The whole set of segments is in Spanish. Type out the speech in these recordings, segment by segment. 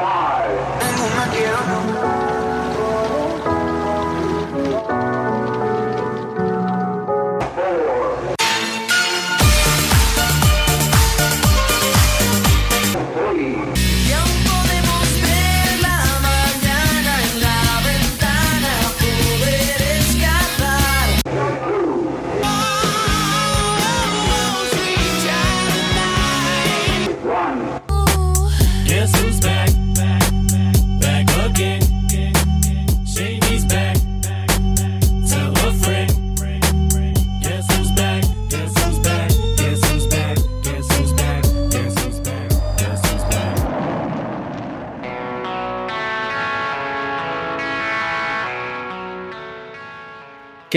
far.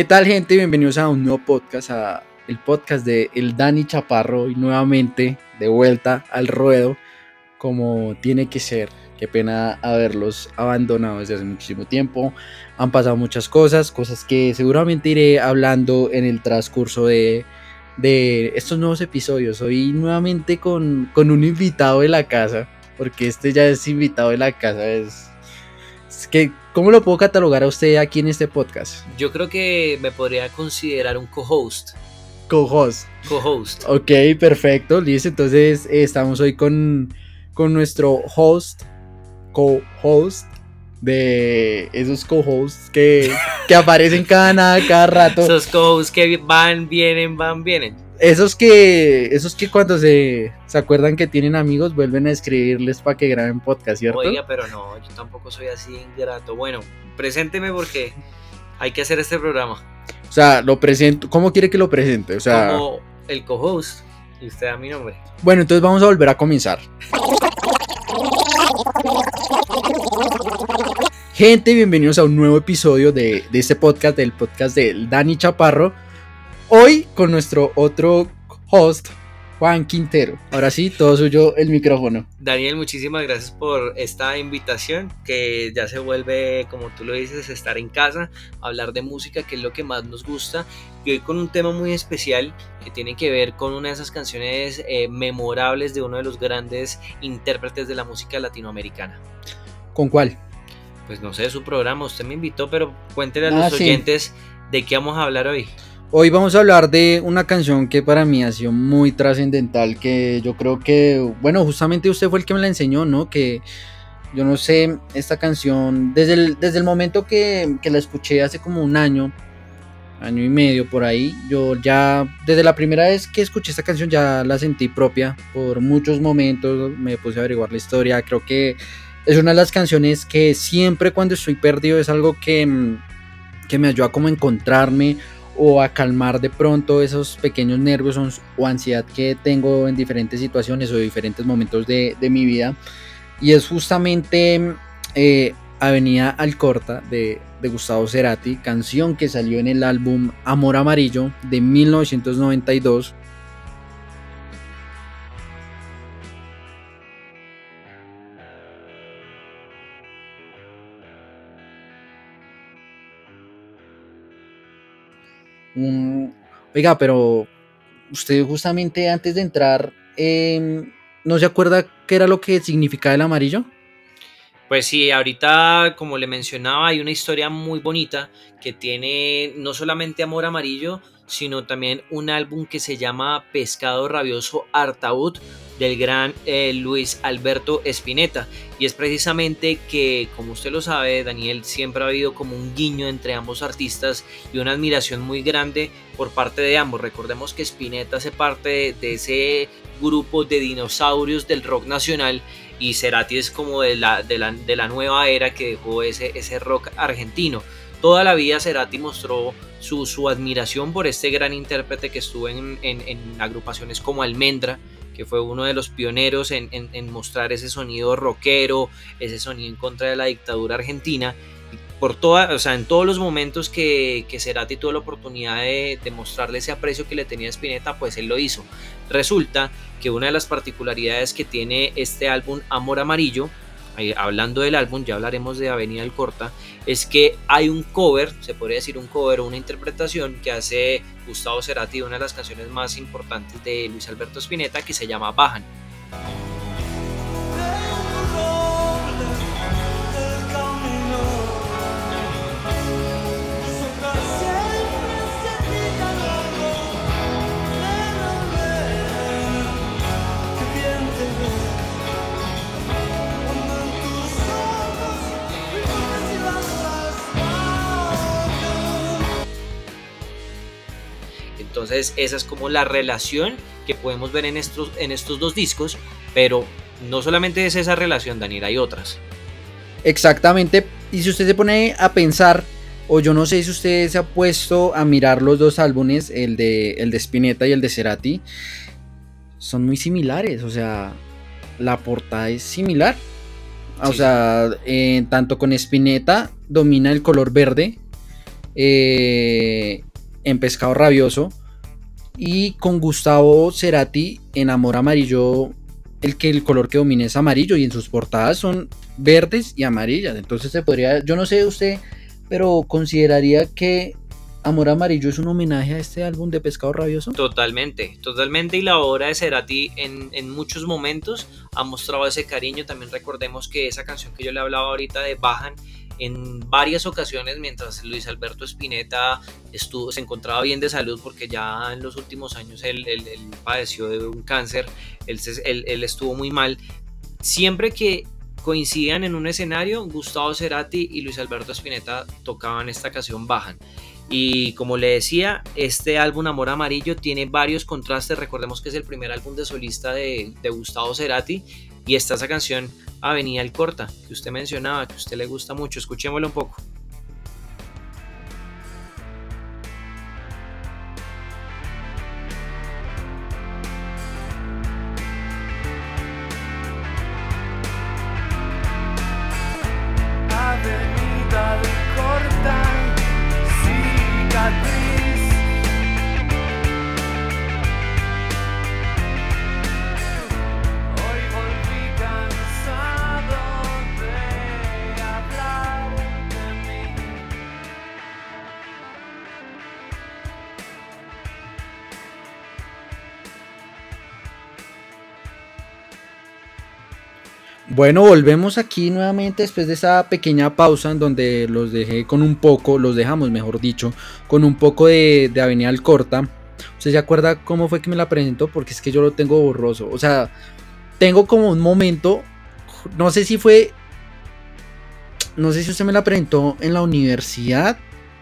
¿Qué tal gente? Bienvenidos a un nuevo podcast, a el podcast de El Dani Chaparro y nuevamente de vuelta al ruedo como tiene que ser. Qué pena haberlos abandonado desde hace muchísimo tiempo. Han pasado muchas cosas, cosas que seguramente iré hablando en el transcurso de, de estos nuevos episodios. Hoy nuevamente con, con un invitado de la casa, porque este ya es invitado de la casa, es ¿Cómo lo puedo catalogar a usted aquí en este podcast? Yo creo que me podría considerar un co-host. Co-host. Co-host. Ok, perfecto, listo. Entonces eh, estamos hoy con, con nuestro host, co-host, de esos co-hosts que, que aparecen cada, cada rato. Esos co-hosts que van, vienen, van, vienen esos que, esos que cuando se, se acuerdan que tienen amigos vuelven a escribirles para que graben podcast, ¿cierto? Oiga, pero no, yo tampoco soy así ingrato. Bueno, presénteme porque hay que hacer este programa. O sea, lo presento, ¿cómo quiere que lo presente? O sea, como el co-host y usted da mi nombre. Bueno, entonces vamos a volver a comenzar. Gente, bienvenidos a un nuevo episodio de, de este podcast, del podcast del Dani Chaparro. Hoy con nuestro otro host, Juan Quintero. Ahora sí, todo suyo el micrófono. Daniel, muchísimas gracias por esta invitación, que ya se vuelve, como tú lo dices, estar en casa, hablar de música, que es lo que más nos gusta, y hoy con un tema muy especial que tiene que ver con una de esas canciones eh, memorables de uno de los grandes intérpretes de la música latinoamericana. ¿Con cuál? Pues no sé, su programa, usted me invitó, pero cuéntele a ah, los oyentes de qué vamos a hablar hoy. Hoy vamos a hablar de una canción que para mí ha sido muy trascendental, que yo creo que, bueno, justamente usted fue el que me la enseñó, ¿no? Que yo no sé, esta canción, desde el, desde el momento que, que la escuché hace como un año, año y medio por ahí, yo ya, desde la primera vez que escuché esta canción ya la sentí propia, por muchos momentos me puse a averiguar la historia, creo que es una de las canciones que siempre cuando estoy perdido es algo que, que me ayuda como a encontrarme o a calmar de pronto esos pequeños nervios o ansiedad que tengo en diferentes situaciones o diferentes momentos de, mi vida. Y es justamente eh, Avenida Alcorta de, de Gustavo Cerati, canción que salió en el álbum Amor Amarillo de 1992 Oiga, pero usted justamente antes de entrar, em, ¿no se acuerda qué era lo que significaba el amarillo? Pues sí, ahorita como le mencionaba hay una historia muy bonita que tiene no solamente Amor Amarillo, sino también un álbum que se llama Pescado Rabioso Artaud del gran eh, Luis Alberto Espineta. Y es precisamente que, como usted lo sabe, Daniel, siempre ha habido como un guiño entre ambos artistas y una admiración muy grande por parte de ambos. Recordemos que Spinetta hace parte de, ese grupo de dinosaurios del rock nacional y Cerati es como de la, de la, nueva era que dejó ese, ese rock argentino. Toda la vida Cerati mostró su, su admiración por este gran intérprete que estuvo en, en agrupaciones como Almendra, que fue uno de los pioneros en, mostrar ese sonido rockero, ese sonido en contra de la dictadura argentina. Por toda, o sea, en todos los momentos que, que Cerati tuvo la oportunidad de, de, mostrarle ese aprecio que le tenía Spinetta, pues él lo hizo. Resulta que una de las particularidades que tiene este álbum Amor Amarillo hablando del álbum, ya hablaremos de Avenida Corta, es que hay un cover, se podría decir un cover o una interpretación que hace Gustavo Cerati de una de las canciones más importantes de Luis Alberto Spinetta que se llama Bajan. Entonces esa es como la relación que podemos ver en estos, en estos dos discos, pero no solamente es esa relación, Daniel, hay otras. Exactamente, y si usted se pone a pensar, o yo no sé si usted se ha puesto a mirar los dos álbumes, el de, el de Spinetta y el de Cerati, son muy similares, o sea, la portada es similar. O sea, eh, tanto con Spinetta domina el color verde eh, en Pescado Rabioso y con Gustavo Cerati en Amor Amarillo el que el color que domina es amarillo y en sus portadas son verdes y amarillas. Entonces se podría, yo no sé usted, pero consideraría que Amor Amarillo es un homenaje a este álbum de Pescado Rabioso. Totalmente, totalmente. Y la obra de Cerati en, en muchos momentos ha mostrado ese cariño. También recordemos que esa canción que yo le hablaba ahorita de Bajan en varias ocasiones mientras Luis Alberto Spinetta estuvo, se encontraba bien de salud porque ya en los últimos años él, padeció de un cáncer, él, él, estuvo muy mal. Siempre que coincidían en un escenario, Gustavo Cerati y Luis Alberto Spinetta tocaban esta canción Bajan. Y como le decía, este álbum Amor Amarillo tiene varios contrastes. Recordemos que es el primer álbum de solista de, de Gustavo Cerati y está esa canción Avenida El Corta, que usted mencionaba, que a usted le gusta mucho. Escuchémoslo un poco. Bueno, volvemos aquí nuevamente después de esa pequeña pausa en donde los dejé con un poco, los dejamos mejor dicho, con un poco de, de Avenida Alcorta. ¿Usted se acuerda cómo fue que me la presentó? Porque es que yo lo tengo borroso. O sea, tengo como un momento, no sé si fue, no sé si usted me la presentó en la universidad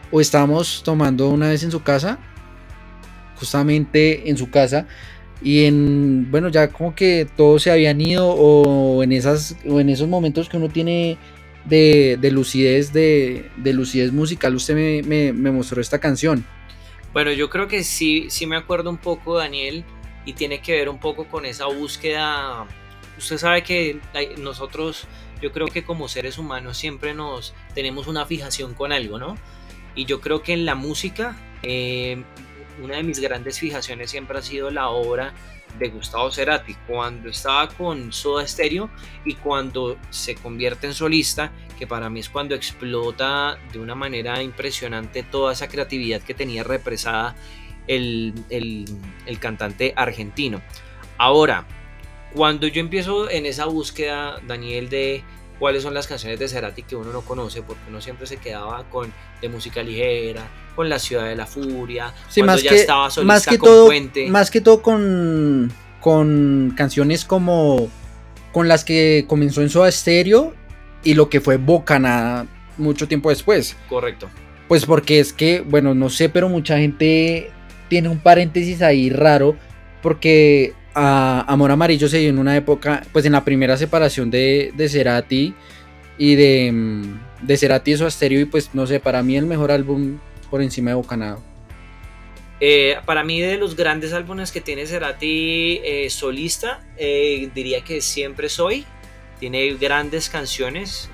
o estábamos tomando una vez en su casa, justamente en su casa y en bueno ya como que todos se habían ido o en esas o en esos momentos que uno tiene de, lucidez de, lucidez musical usted me, mostró esta canción. Bueno yo creo que sí sí me acuerdo un poco Daniel y tiene que ver un poco con esa búsqueda. Usted sabe que nosotros yo creo que como seres humanos siempre nos tenemos una fijación con algo no y yo creo que en la música eh, una de mis grandes fijaciones siempre ha sido la obra de Gustavo Cerati, cuando estaba con Soda Stereo y cuando se convierte en solista, que para mí es cuando explota de una manera impresionante toda esa creatividad que tenía represada el, el cantante argentino. Ahora, cuando yo empiezo en esa búsqueda, Daniel, de cuáles son las canciones de Cerati que uno no conoce, porque uno siempre se quedaba con de música ligera, con La Ciudad de la Furia, cuando más ya que, estaba solista más que con todo, Más que todo con, con canciones como con las que comenzó en Soda Stereo y lo que fue Bocana mucho tiempo después. Correcto. Pues porque es que, bueno, no sé, pero mucha gente tiene un paréntesis ahí raro porque Amor Amarillo se dio en una época, pues en la primera separación de, de Cerati y de, mm, de Cerati y su Asterio y pues no sé, para mí el mejor álbum por encima de Bocanado. Eh, para mí de los grandes álbumes que tiene Cerati eh, solista, eh, diría que Siempre Soy. Tiene grandes canciones.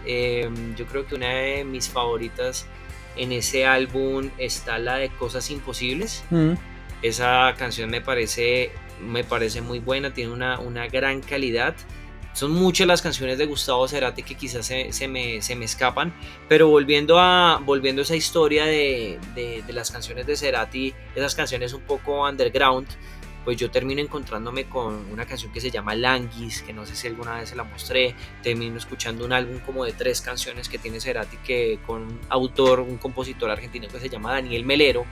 yo creo que una de mis favoritas en ese álbum está la de Cosas Imposibles. Mm. Esa canción me parece me parece muy buena, tiene una, una gran calidad. Son muchas las canciones de Gustavo Cerati que quizás se, me, escapan, pero volviendo a, volviendo a esa historia de, las canciones de Cerati, esas canciones un poco underground, pues yo termino encontrándome con una canción que se llama Languis, que no sé si alguna vez se la mostré, termino escuchando un álbum como de tres canciones que tiene Cerati que con un autor, un compositor argentino que se llama Daniel Melero,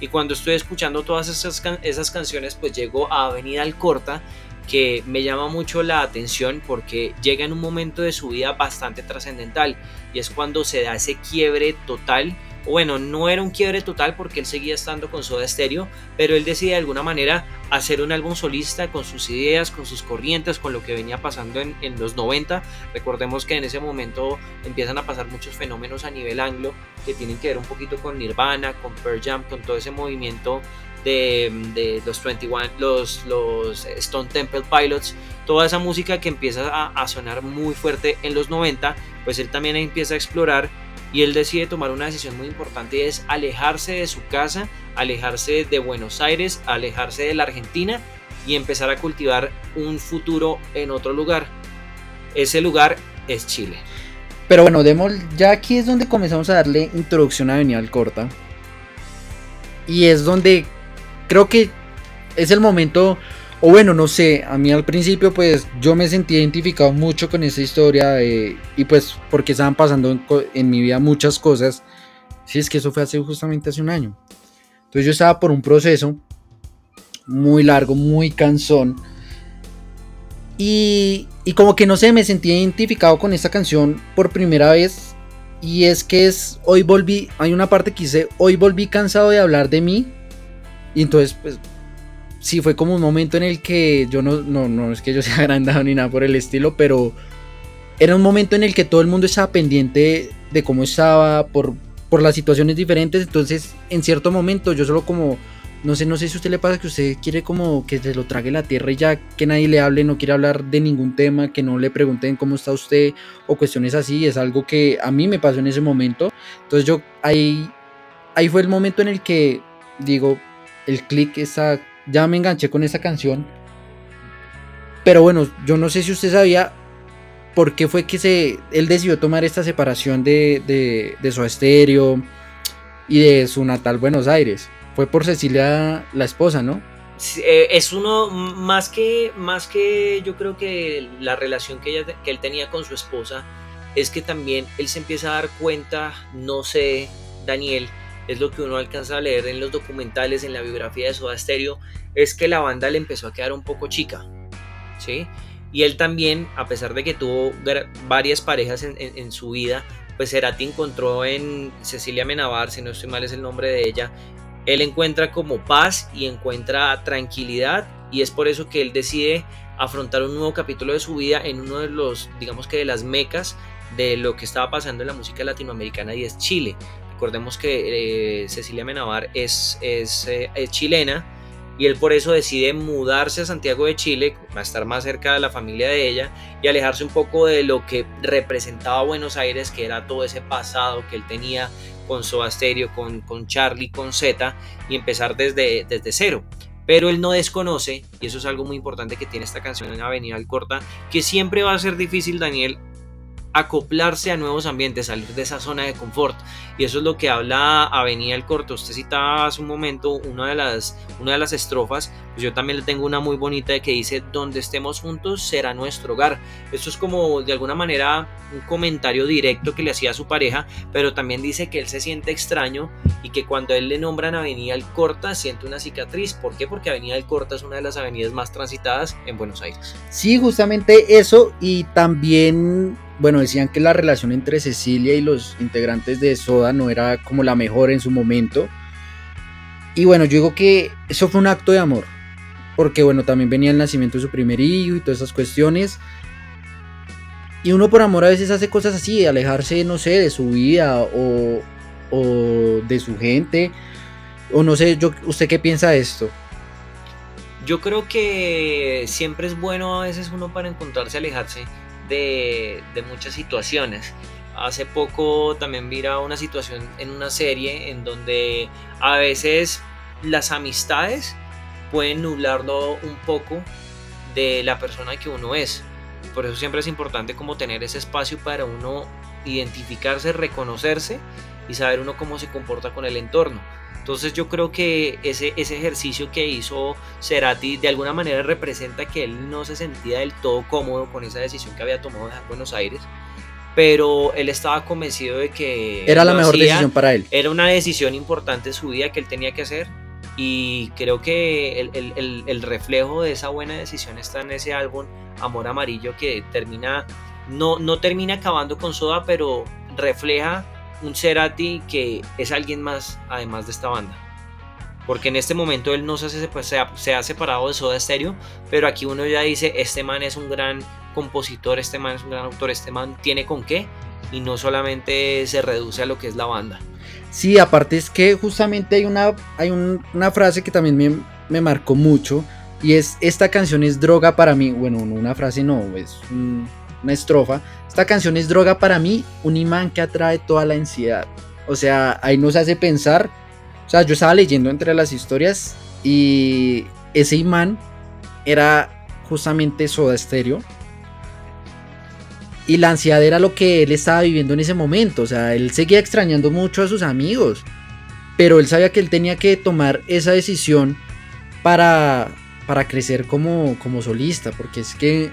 y cuando estoy escuchando todas esas, esas canciones, pues llego a Avenida Alcorta, que me llama mucho la atención porque llega en un momento de su vida bastante trascendental y es cuando se da ese quiebre total bueno, no era un quiebre total porque él seguía estando con Soda Stereo, pero él decide de alguna manera hacer un álbum solista con sus ideas, con sus corrientes, con lo que venía pasando en, los 90. Recordemos que en ese momento empiezan a pasar muchos fenómenos a nivel anglo que tienen que ver un poquito con Nirvana, con Pearl Jam, con todo ese movimiento de, los 21, los, los Stone Temple Pilots, toda esa música que empieza a, a sonar muy fuerte en los 90, pues él también empieza a explorar y él decide tomar una decisión muy importante y es alejarse de su casa, alejarse de Buenos Aires, alejarse de la Argentina y empezar a cultivar un futuro en otro lugar. Ese lugar es Chile. Pero bueno, demos, ya aquí es donde comenzamos a darle introducción a Avenida Corta. Y es donde creo que es el momento o bueno, no sé, a mí al principio pues yo me sentí identificado mucho con esa historia y pues porque estaban pasando en, mi vida muchas cosas. Si es que eso fue hace justamente hace un año. Entonces yo estaba por un proceso muy largo, muy cansón. Y, y como que no sé, me sentí identificado con esta canción por primera vez. Y es que es, hoy volví, hay una parte que dice, hoy volví cansado de hablar de mí. Y entonces pues sí fue como un momento en el que yo no, no, no es que yo sea agrandado ni nada por el estilo, pero era un momento en el que todo el mundo estaba pendiente de cómo estaba por, por las situaciones diferentes, entonces en cierto momento yo solo como, no sé, no sé si a usted le pasa que usted quiere como que se lo trague la tierra y ya que nadie le hable, no quiere hablar de ningún tema, que no le pregunten cómo está usted o cuestiones así, es algo que a mí me pasó en ese momento, entonces yo ahí, ahí fue el momento en el que digo, el clic, esa ya me enganché con esa canción. Pero bueno, yo no sé si usted sabía por qué fue que se, él decidió tomar esta separación de, de, de su estéreo y de su natal Buenos Aires. Fue por Cecilia, la esposa, ¿no? Eh, es uno más que, más que yo creo que la relación que, ella, que él tenía con su esposa, es que también él se empieza a dar cuenta, no sé, Daniel, es lo que uno alcanza a leer en los documentales, en la biografía de Soda Stereo, es que la banda le empezó a quedar un poco chica, ¿sí? Y él también, a pesar de que tuvo varias parejas en, su vida, pues Cerati encontró en Cecilia Menabar, si no estoy mal es el nombre de ella, él encuentra como paz y encuentra tranquilidad y es por eso que él decide afrontar un nuevo capítulo de su vida en uno de los, digamos que de las mecas de lo que estaba pasando en la música latinoamericana y es Chile. Recordemos que eh, Cecilia Menabar es, es, eh, es, chilena y él por eso decide mudarse a Santiago de Chile, a estar más cerca de la familia de ella y alejarse un poco de lo que representaba Buenos Aires, que era todo ese pasado que él tenía con Soda Stereo, con, con Charlie, con Z y empezar desde, desde cero. Pero él no desconoce, y eso es algo muy importante que tiene esta canción en Avenida Alcorta, que siempre va a ser difícil, Daniel, acoplarse a nuevos ambientes, salir de esa zona de confort. Y eso es lo que habla Avenida el Corto. Usted citaba hace un momento una de las, una de las estrofas, pues yo también le tengo una muy bonita que dice, donde estemos juntos será nuestro hogar. Esto es como de alguna manera un comentario directo que le hacía a su pareja, pero también dice que él se siente extraño y que cuando él le nombran Avenida El Corta siente una cicatriz. ¿Por qué? Porque Avenida El Corta es una de las avenidas más transitadas en Buenos Aires. Sí, justamente eso y también bueno, decían que la relación entre Cecilia y los integrantes de Soda no era como la mejor en su momento. Y bueno, yo digo que eso fue un acto de amor. Porque bueno, también venía el nacimiento de su primer hijo y todas esas cuestiones. Y uno por amor a veces hace cosas así, alejarse, no sé, de su vida o, o de su gente. O no sé, yo, ¿usted qué piensa de esto? Yo creo que siempre es bueno a veces uno para encontrarse, alejarse de, muchas situaciones. Hace poco también mira una situación en una serie en donde a veces las amistades pueden nublarlo un poco de la persona que uno es. Por eso siempre es importante como tener ese espacio para uno identificarse, reconocerse y saber uno cómo se comporta con el entorno. Entonces yo creo que ese, ese ejercicio que hizo Cerati de alguna manera representa que él no se sentía del todo cómodo con esa decisión que había tomado de Buenos Aires, pero él estaba convencido de que... Era la mejor decisión para él. Era una decisión importante en su vida que él tenía que hacer y creo que el, el, el reflejo de esa buena decisión está en ese álbum Amor Amarillo que termina, no, no termina acabando con Soda, pero refleja un Cerati que es alguien más además de esta banda. Porque en este momento él no se, hace, pues, se, ha, separado de Soda Stereo, pero aquí uno ya dice, este man es un gran compositor, este man es un gran autor, este man tiene con qué, y no solamente se reduce a lo que es la banda. Sí, aparte es que justamente hay una, hay una frase que también me, me, marcó mucho, y es, esta canción es droga para mí, bueno, una frase no, es una estrofa, esta canción es droga para mí, un imán que atrae toda la ansiedad. O sea, ahí nos hace pensar. O sea, yo estaba leyendo entre las historias y ese imán era justamente Soda Stereo. Y la ansiedad era lo que él estaba viviendo en ese momento. O sea, él seguía extrañando mucho a sus amigos. Pero él sabía que él tenía que tomar esa decisión para, para crecer como, como solista. Porque es que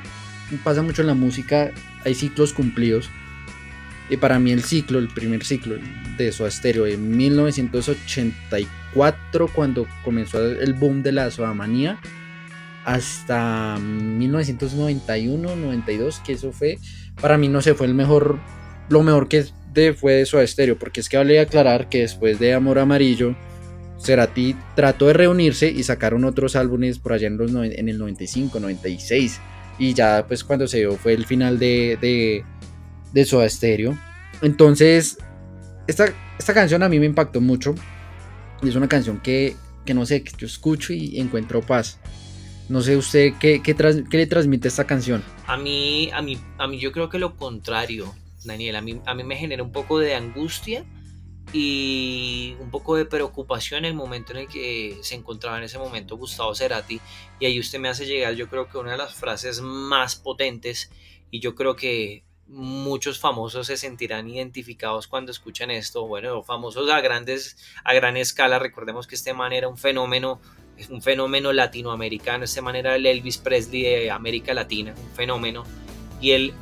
pasa mucho en la música hay ciclos cumplidos. Y para mí el ciclo, el primer ciclo de Soda Stereo de 1984, cuando comenzó el boom de la Sodamanía, hasta 1991, 92, que eso fue, para mí no sé, fue el mejor, lo mejor que fue de Soda porque es que vale aclarar que después de Amor Amarillo, Cerati trató de reunirse y sacaron otros álbumes por allá en, los, en el 95, 96 y ya pues cuando se dio fue el final de, de, de. Entonces, esta, esta canción a mí me impactó mucho. Es una canción que, que no sé, que yo escucho y encuentro paz. No sé usted qué, qué, le transmite esta canción. A mí, a mí, a mí yo creo que lo contrario, Daniel. A mí, a mí me genera un poco de angustia y un poco de preocupación en el momento en el que se encontraba en ese momento Gustavo Cerati. Y ahí usted me hace llegar yo creo que una de las frases más potentes y yo creo que muchos famosos se sentirán identificados cuando escuchan esto, bueno, famosos a grandes a gran escala, recordemos que este man era un fenómeno un fenómeno latinoamericano, este man era el Elvis Presley de América Latina, un fenómeno. Y él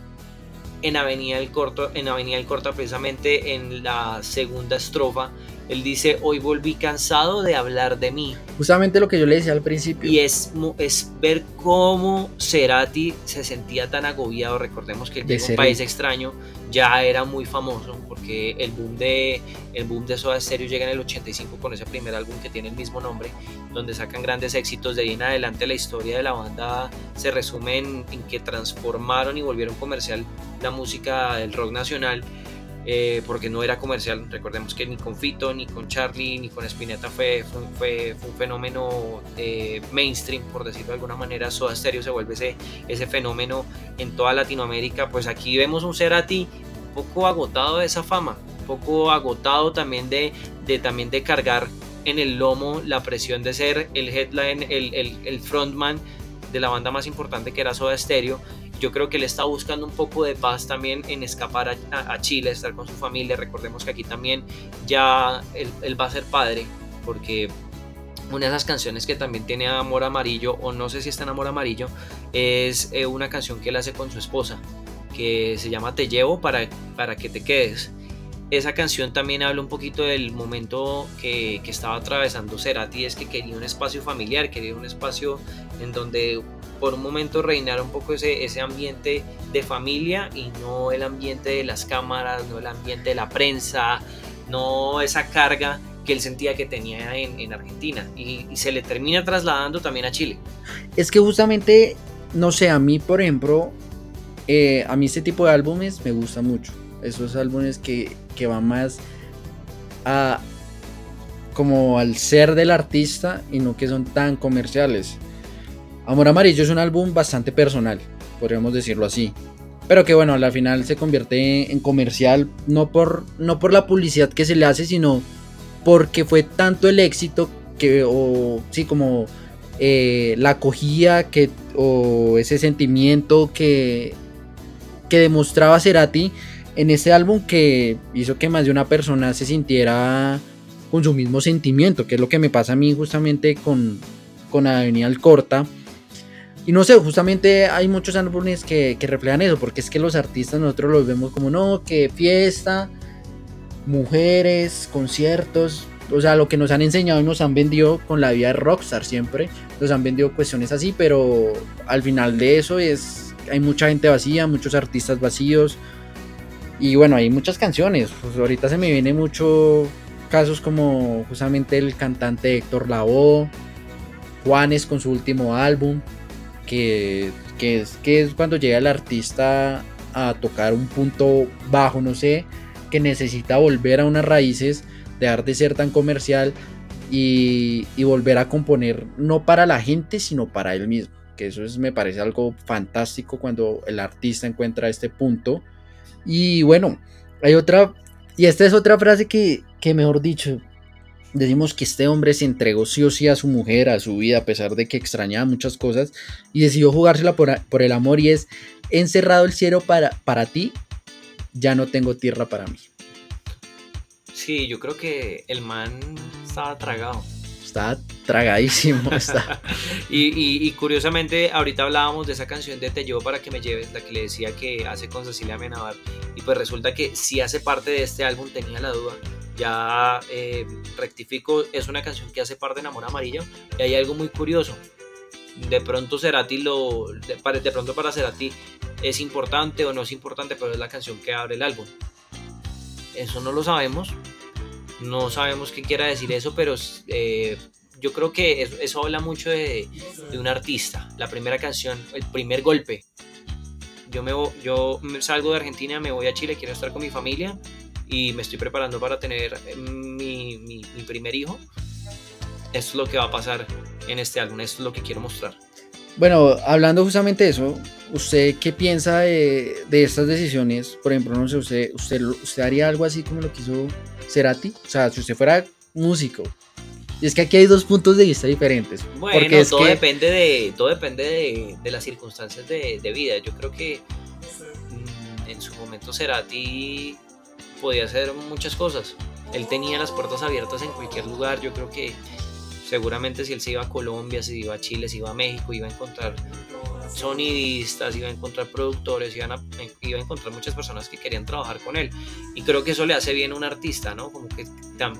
en Avenida del Corto, en Avenida del Corto precisamente en la segunda estrofa, él dice, hoy volví cansado de hablar de mí. Justamente lo que yo le decía al principio. Y es, es ver cómo Cerati se sentía tan agobiado. Recordemos que el un país extraño ya era muy famoso porque el boom de el boom de Soda Stereo llega en el 85 con ese primer álbum que tiene el mismo nombre, donde sacan grandes éxitos. De ahí en adelante la historia de la banda se resume en, en que transformaron y volvieron comercial la música del rock nacional eh, porque no era comercial. Recordemos que ni con Fito, ni con Charlie, ni con Spinetta fue, fue, fue un fenómeno eh, mainstream, por decirlo de alguna manera. Soda Stereo se vuelve ese, ese fenómeno en toda Latinoamérica. Pues aquí vemos un Cerati un poco agotado de esa fama, un poco agotado también de, de, también de cargar en el lomo la presión de ser el headline, el, el, el frontman de la banda más importante que era Soda Stereo yo creo que él está buscando un poco de paz también en escapar a, Chile, estar con su familia. Recordemos que aquí también ya él, va a ser padre, porque una de esas canciones que también tiene Amor Amarillo, o no sé si está en Amor Amarillo, es eh, una canción que él hace con su esposa, que se llama Te llevo para, para que te quedes. Esa canción también habla un poquito del momento que, que estaba atravesando Cerati, es que quería un espacio familiar, quería un espacio en donde por un momento reinar un poco ese, ese ambiente de familia y no el ambiente de las cámaras, no el ambiente de la prensa, no esa carga que él sentía que tenía en, Argentina y, se le termina trasladando también a Chile. Es que justamente, no sé, a mí por ejemplo, eh, a mí este tipo de álbumes me gusta mucho. Esos álbumes que, que van más a como al ser del artista y no que son tan comerciales. Amor Amarillo es un álbum bastante personal, podríamos decirlo así. Pero que bueno, a la final se convierte en comercial no por, no por la publicidad que se le hace, sino porque fue tanto el éxito que, o sí, como eh, la acogida que, o ese sentimiento que, que demostraba Cerati en ese álbum que hizo que más de una persona se sintiera con su mismo sentimiento, que es lo que me pasa a mí justamente con, con Avenida Corta y no sé, justamente hay muchos álbumes que, que, reflejan eso, porque es que los artistas nosotros los vemos como, no, que fiesta, mujeres, conciertos, o sea, lo que nos han enseñado y nos han vendido con la vida de rockstar siempre, nos han vendido cuestiones así, pero al final de eso es, hay mucha gente vacía, muchos artistas vacíos, Y bueno, hay muchas canciones. Pues ahorita se me viene mucho casos como justamente el cantante Héctor Lavoe, Juanes con su último álbum, que, que, es, que es cuando llega el artista a tocar un punto bajo, no sé, que necesita volver a unas raíces, dejar de ser tan comercial y, y volver a componer no para la gente, sino para él mismo. Que eso es, me parece algo fantástico cuando el artista encuentra este punto. Y bueno, hay otra, y esta es otra frase que, que mejor dicho, decimos que este hombre se entregó sí o sí a su mujer, a su vida, a pesar de que extrañaba muchas cosas, y decidió jugársela por, por el amor y es encerrado el cielo para, para ti, ya no tengo tierra para mí. Sí, yo creo que el man estaba tragado. Está tragadísimo. Está. y, y, curiosamente, ahorita hablábamos de esa canción de Te llevo para que me lleves, la que le decía que hace con Cecilia Menabar. Y pues resulta que si hace parte de este álbum, tenía la duda. Ya eh, rectifico, es una canción que hace parte de Amor Amarillo. Y hay algo muy curioso. De pronto Cerati lo. De, de pronto para Cerati es importante o no es importante, pero es la canción que abre el álbum. Eso no lo sabemos. No sabemos qué quiera decir eso, pero eh, yo creo que eso, habla mucho de, un artista. La primera canción, el primer golpe. Yo, me, yo salgo de Argentina, me voy a Chile, quiero estar con mi familia y me estoy preparando para tener mi, mi primer hijo. Esto es lo que va a pasar en este álbum, esto es lo que quiero mostrar. Bueno, hablando justamente de eso, ¿usted qué piensa de, estas decisiones? Por ejemplo, no sé, usted, usted, ¿usted haría algo así como lo que hizo Cerati? O sea, si usted fuera músico. Y es que aquí hay dos puntos de vista diferentes. Bueno, todo, depende de, todo depende de, las circunstancias de, vida. Yo creo que mm, en su momento Cerati podía hacer muchas cosas. Él tenía las puertas abiertas en cualquier lugar. Yo creo que seguramente si él se iba a Colombia, si iba a Chile, si iba a México, iba a encontrar sonidistas, iba a encontrar productores, iba a encontrar muchas personas que querían trabajar con él. Y creo que eso le hace bien a un artista, ¿no? Como que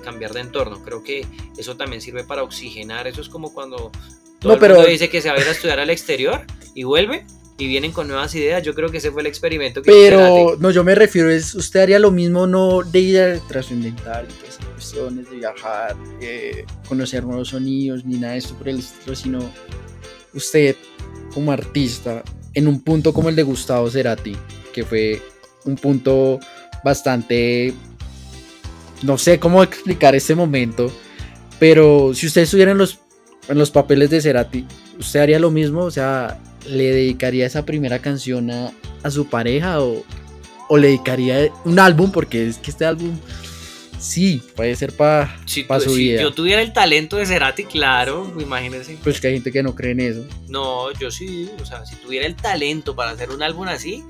cambiar de entorno. Creo que eso también sirve para oxigenar. Eso es como cuando todo no, el pero... mundo dice que se va a ir a estudiar al exterior y vuelve y vienen con nuevas ideas. Yo creo que ese fue el experimento que Pero no, yo me refiero es usted haría lo mismo no de ir trascendental cuestiones de viajar, eh, conocer nuevos sonidos, ni nada de esto por el estilo, sino usted como artista, en un punto como el de Gustavo Cerati, que fue un punto bastante, no sé cómo explicar este momento, pero si usted estuviera en los, en los papeles de Cerati, ¿usted haría lo mismo? O sea, ¿le dedicaría esa primera canción a, a su pareja o, o le dedicaría un álbum? Porque es que este álbum Sí, puede ser para si, su si yo tuviera el talento de Cerati, claro, imagínense. Pues que hay gente que no cree en eso. No, yo sí, o sea, si tuviera el talento para hacer un álbum así,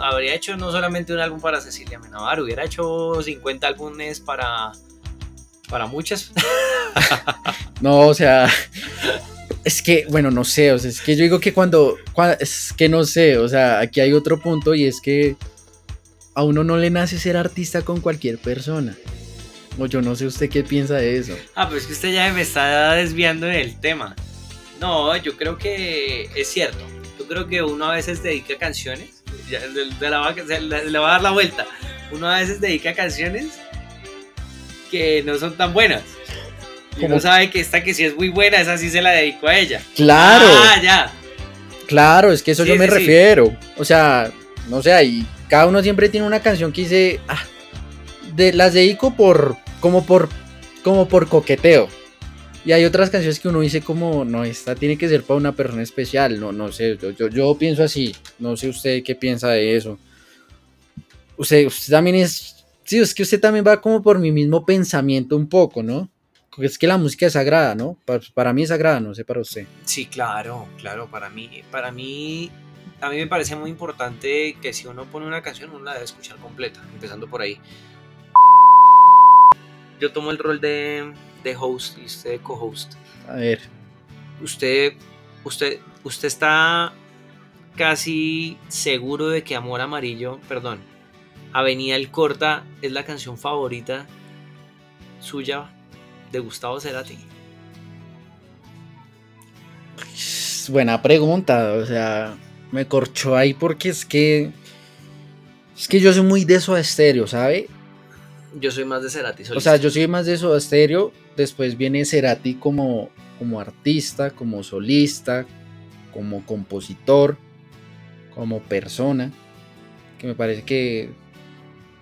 habría hecho no solamente un álbum para Cecilia Menabar, hubiera hecho 50 álbumes para para muchas. no, o sea, es que, bueno, no sé, o sea, es que yo digo que cuando, es que no sé, o sea, aquí hay otro punto y es que a uno no le nace ser artista con cualquier persona. O yo no sé usted qué piensa de eso. Ah, pues que usted ya me está desviando del tema. No, yo creo que es cierto. Yo creo que uno a veces dedica canciones. Ya, le, va, a dar la vuelta. Uno a veces dedica canciones que no son tan buenas. Y uno sabe que esta que sí es muy buena, esa sí se la dedico a ella. Claro. Ah, ya. Claro, es que eso yo me refiero. O sea, no sé, ahí cada uno siempre tiene una canción que dice, ah, de, las dedico por, como por, como por coqueteo. Y hay otras canciones que uno dice como, no, esta tiene que ser para una persona especial, no, no sé, yo, yo, pienso así, no sé usted qué piensa de eso. Usted, usted también es, sí, es que usted también va como por mi mismo pensamiento un poco, ¿no? Es que la música es sagrada, ¿no? Para, para mí es sagrada, no sé para usted. Sí, claro, claro, para mí, para mí a mí me parece muy importante que si uno pone una canción, uno la debe escuchar completa, empezando por ahí. Yo tomo el rol de, de host y usted de co-host. A ver. Usted, usted, usted está casi seguro de que Amor Amarillo, perdón, Avenida El Corta es la canción favorita suya de Gustavo Cerati. Buena pregunta, o sea, me corchó ahí porque es que Es que yo soy muy de eso estéreo, ¿sabe? Yo soy más de Cerati. O sea, yo soy más de eso estéreo. Después viene Cerati como, como artista, como solista, como compositor, como persona. Que me parece que,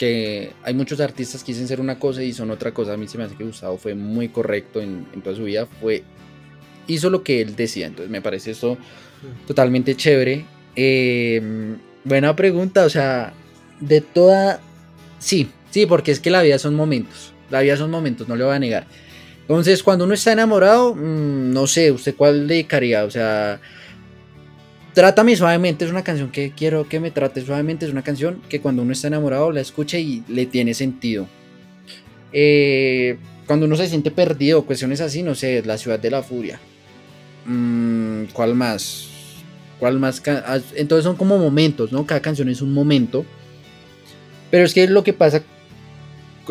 que hay muchos artistas que dicen ser una cosa y son otra cosa. A mí se me hace que Gustavo fue muy correcto en, en toda su vida. Fue, hizo lo que él decía. Entonces me parece esto totalmente chévere. Eh, buena pregunta. O sea, de toda... Sí, sí, porque es que la vida son momentos. La vida son momentos, no le voy a negar. Entonces, cuando uno está enamorado, mm, no sé, ¿usted cuál dedicaría? O sea, Trátame suavemente es una canción que quiero que me trate suavemente. Es una canción que cuando uno está enamorado la escucha y le tiene sentido. Eh, cuando uno se siente perdido, cuestiones así, no sé, La Ciudad de la Furia. Mm, ¿Cuál más? ¿Cuál más? Ah, entonces son como momentos, ¿no? Cada canción es un momento. Pero es que lo que pasa,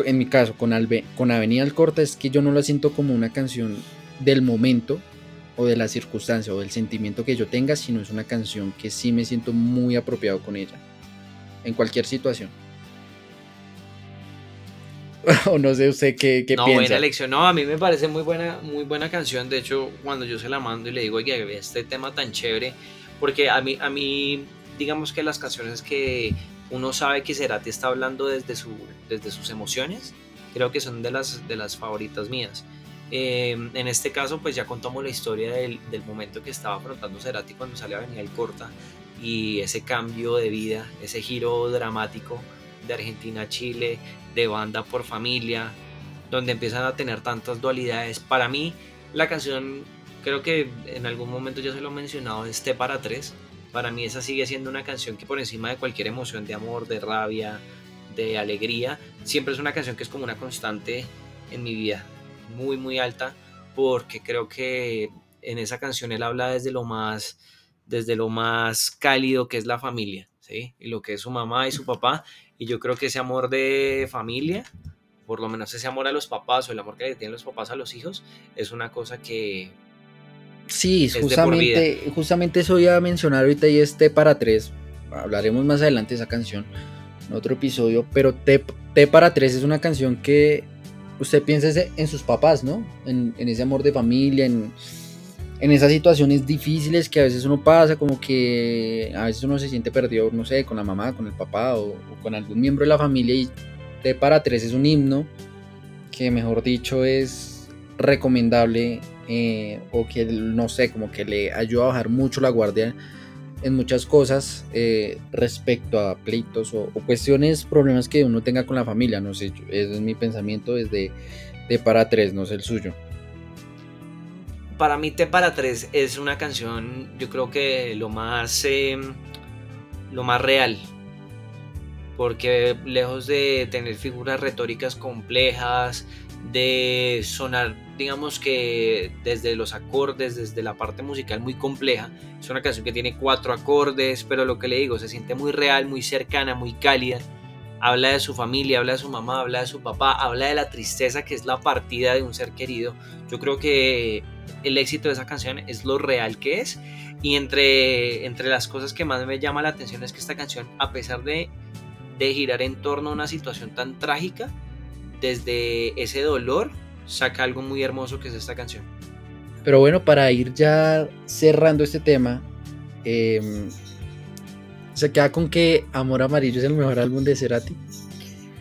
en mi caso, con, Albe, con Avenida al Corta, es que yo no la siento como una canción del momento o de la circunstancia o del sentimiento que yo tenga, sino es una canción que sí me siento muy apropiado con ella. En cualquier situación. o no sé usted qué, qué no, buena elección. No, a mí me parece muy buena, muy buena canción. De hecho, cuando yo se la mando y le digo, oye, este tema tan chévere, porque a mí, a mí, digamos que las canciones que uno sabe que Cerati está hablando desde, su, desde sus emociones, creo que son de las, de las favoritas mías. Eh, en este caso, pues ya contamos la historia del, del, momento que estaba afrontando Cerati cuando salió a venir el Corta y ese cambio de vida, ese giro dramático de Argentina a Chile, de banda por familia, donde empiezan a tener tantas dualidades. Para mí, la canción, creo que en algún momento ya se lo he mencionado, es T para tres para mí esa sigue siendo una canción que por encima de cualquier emoción de amor, de rabia, de alegría, siempre es una canción que es como una constante en mi vida, muy muy alta, porque creo que en esa canción él habla desde lo más desde lo más cálido que es la familia, ¿sí? Y lo que es su mamá y su papá, y yo creo que ese amor de familia, por lo menos ese amor a los papás o el amor que tienen los papás a los hijos, es una cosa que Sí, justamente, justamente eso iba a mencionar ahorita y es T para tres. Hablaremos más adelante de esa canción en otro episodio, pero T, para tres es una canción que usted piensa en sus papás, ¿no? En, ese amor de familia, en, esas situaciones difíciles que a veces uno pasa, como que a veces uno se siente perdido, no sé, con la mamá, con el papá o, o con algún miembro de la familia y T para tres es un himno que mejor dicho es recomendable eh, o que no sé, como que le ayuda a bajar mucho la guardia en muchas cosas eh, respecto a pleitos o, cuestiones, problemas que uno tenga con la familia, no sé, ese es mi pensamiento desde de para tres, no sé el suyo. Para mí T para tres es una canción, yo creo que lo más, em, lo más real, porque lejos de tener figuras retóricas complejas, de sonar, digamos que desde los acordes, desde la parte musical muy compleja. Es una canción que tiene cuatro acordes, pero lo que le digo, se siente muy real, muy cercana, muy cálida. Habla de su familia, habla de su mamá, habla de su papá, habla de la tristeza que es la partida de un ser querido. Yo creo que el éxito de esa canción es lo real que es. Y entre, entre las cosas que más me llama la atención es que esta canción, a pesar de, de girar en torno a una situación tan trágica, desde ese dolor saca algo muy hermoso que es esta canción. Pero bueno, para ir ya cerrando este tema, em, se queda con que Amor Amarillo es el mejor álbum de Cerati.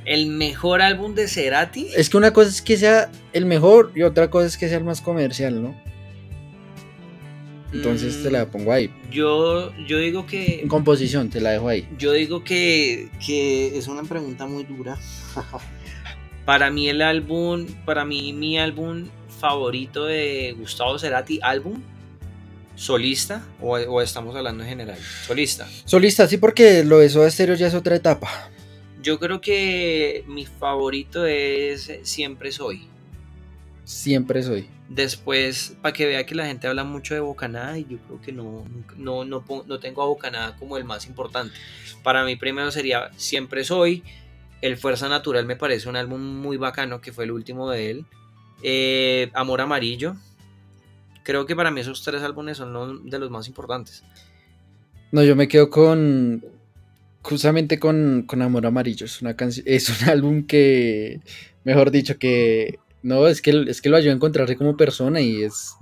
¿El mejor álbum de Cerati? Es que una cosa es que sea el mejor y otra cosa es que sea el más comercial, ¿no? Entonces te la mm, pongo ahí. Yo, yo digo que. En composición, te la dejo ahí. Yo digo que, que es una pregunta muy dura. Para mí el álbum, para mí mi álbum favorito de Gustavo Cerati, álbum solista o, estamos hablando en general, solista. Solista, sí, porque lo de Soda Stereo ya es otra etapa. Yo creo que mi favorito es Siempre Soy. Siempre Soy. Después, para que vea que la gente habla mucho de Bocanada y yo creo que no, no, no, no tengo a Bocanada como el más importante. Para mí primero sería Siempre Soy, el Fuerza Natural me parece un álbum muy bacano, que fue el último de él. Eh, Amor Amarillo. Creo que para mí esos tres álbumes son de los más importantes. No, yo me quedo con, justamente con, Amor Amarillo. Es una es un álbum que, mejor dicho, que no, es que, es que lo ayuda a encontrarse como persona y es.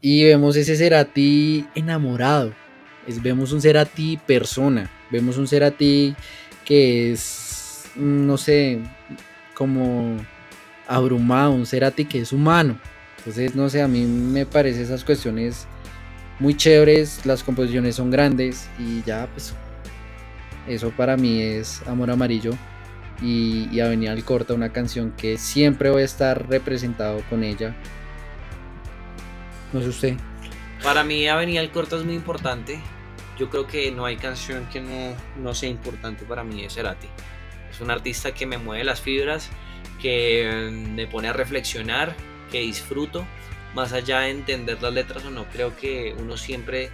Y vemos ese Cerati enamorado. Vemos un Cerati persona. Vemos un Cerati que es, no sé, como abrumado, un Cerati que es humano. Entonces, no sé, a mí me parece esas cuestiones muy chéveres, las composiciones son grandes y ya, pues eso para mí es Amor Amarillo y, y Avenida al Corta, una canción que siempre voy a estar representado con ella. No sé usted. Para mí Avenida al Corta es muy importante. Yo creo que no hay canción que no, no sea importante para mí, es Cerati. Es un artista que me mueve las fibras, que me pone a reflexionar, que disfruto, más allá de entender las letras o no, creo que uno siempre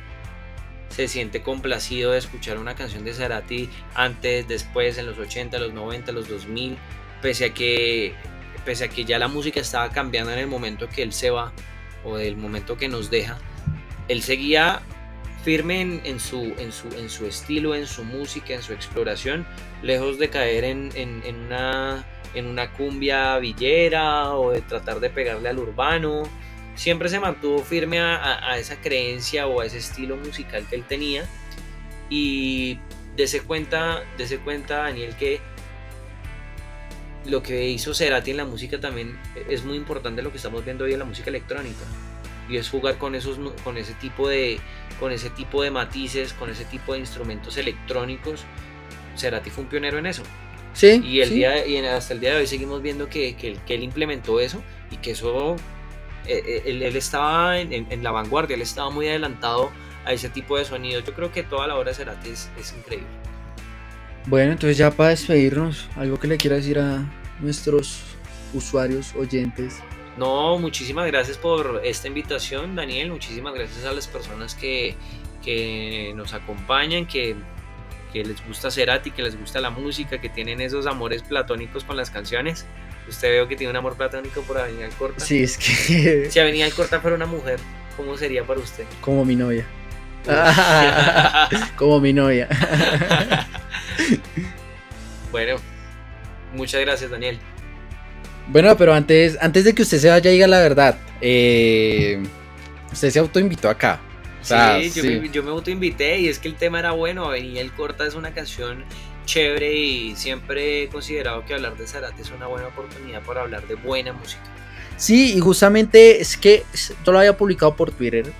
se siente complacido de escuchar una canción de Cerati antes, después, en los 80, los 90, los 2000, pese a que, pese a que ya la música estaba cambiando en el momento que él se va o del momento que nos deja, él seguía firme en, su, en, su, en su estilo, en su música, en su exploración, lejos de caer en, en, una, en una cumbia villera o de tratar de pegarle al urbano siempre se mantuvo firme a, esa creencia o a ese estilo musical que él tenía. Y dese cuenta, dese cuenta Daniel que lo que hizo Cerati en la música también es muy importante lo que estamos viendo hoy en la música electrónica. Y es jugar con, esos, con, ese tipo de, con ese tipo de matices, con ese tipo de instrumentos electrónicos. Cerati fue un pionero en eso. Sí, y, el Día, y hasta el día de hoy seguimos viendo que, que, que él implementó eso y que eso eh, eh, él, estaba en, la vanguardia, él estaba muy adelantado a ese tipo de sonidos. Yo creo que toda la obra de Cerati es, increíble. Bueno, entonces ya para despedirnos, algo que le quiera decir a nuestros usuarios, oyentes. No, muchísimas gracias por esta invitación, Daniel. Muchísimas gracias a las personas que, que nos acompañan, que, que les gusta Cerati, que les gusta la música, que tienen esos amores platónicos con las canciones. Usted veo que tiene un amor platónico por Avenida Corta. Sí, es que. Si Avenida Corta fuera una mujer, ¿cómo sería para usted? Como mi novia. Como mi novia. bueno, muchas gracias, Daniel. Bueno, pero antes, antes de que usted se vaya, diga la verdad. Eh, usted se autoinvitó acá. sí, yo, Me, yo me autoinvité y es que el tema era bueno. Avenida El Corta es una canción chévere y siempre he considerado que hablar de Zarate es una buena oportunidad para hablar de buena música. Sí, y justamente es que yo lo había publicado por Twitter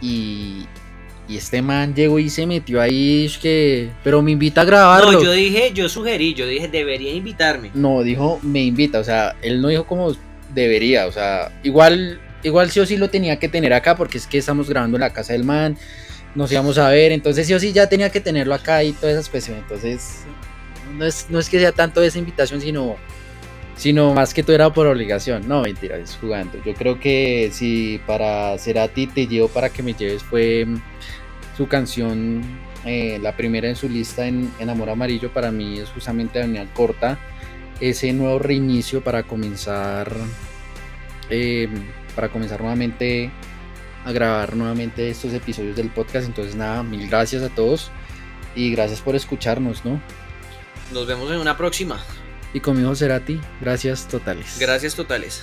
y, y este man llegó y se metió ahí, es que, pero me invita a grabarlo. No, yo dije, yo sugerí, yo dije, debería invitarme. No, dijo, me invita, o sea, él no dijo como debería, o sea, igual, igual sí o sí lo tenía que tener acá porque es que estamos grabando en la casa del man, nos íbamos a ver, entonces sí o sí ya tenía que tenerlo acá y toda esa especie, entonces no es, no es que sea tanto esa invitación, sino, sino más que todo era por obligación. No, mentira, es jugando. Yo creo que si para Cerati te llevo para que me lleves fue mm, su canción, eh, la primera en su lista en, Amor Amarillo, para mí es justamente Daniel Corta, ese nuevo reinicio para comenzar, eh, para comenzar nuevamente a grabar nuevamente estos episodios del podcast. Entonces nada, mil gracias a todos y gracias por escucharnos, ¿no? Nos vemos en una próxima. Y conmigo será ti. Gracias totales. Gracias totales.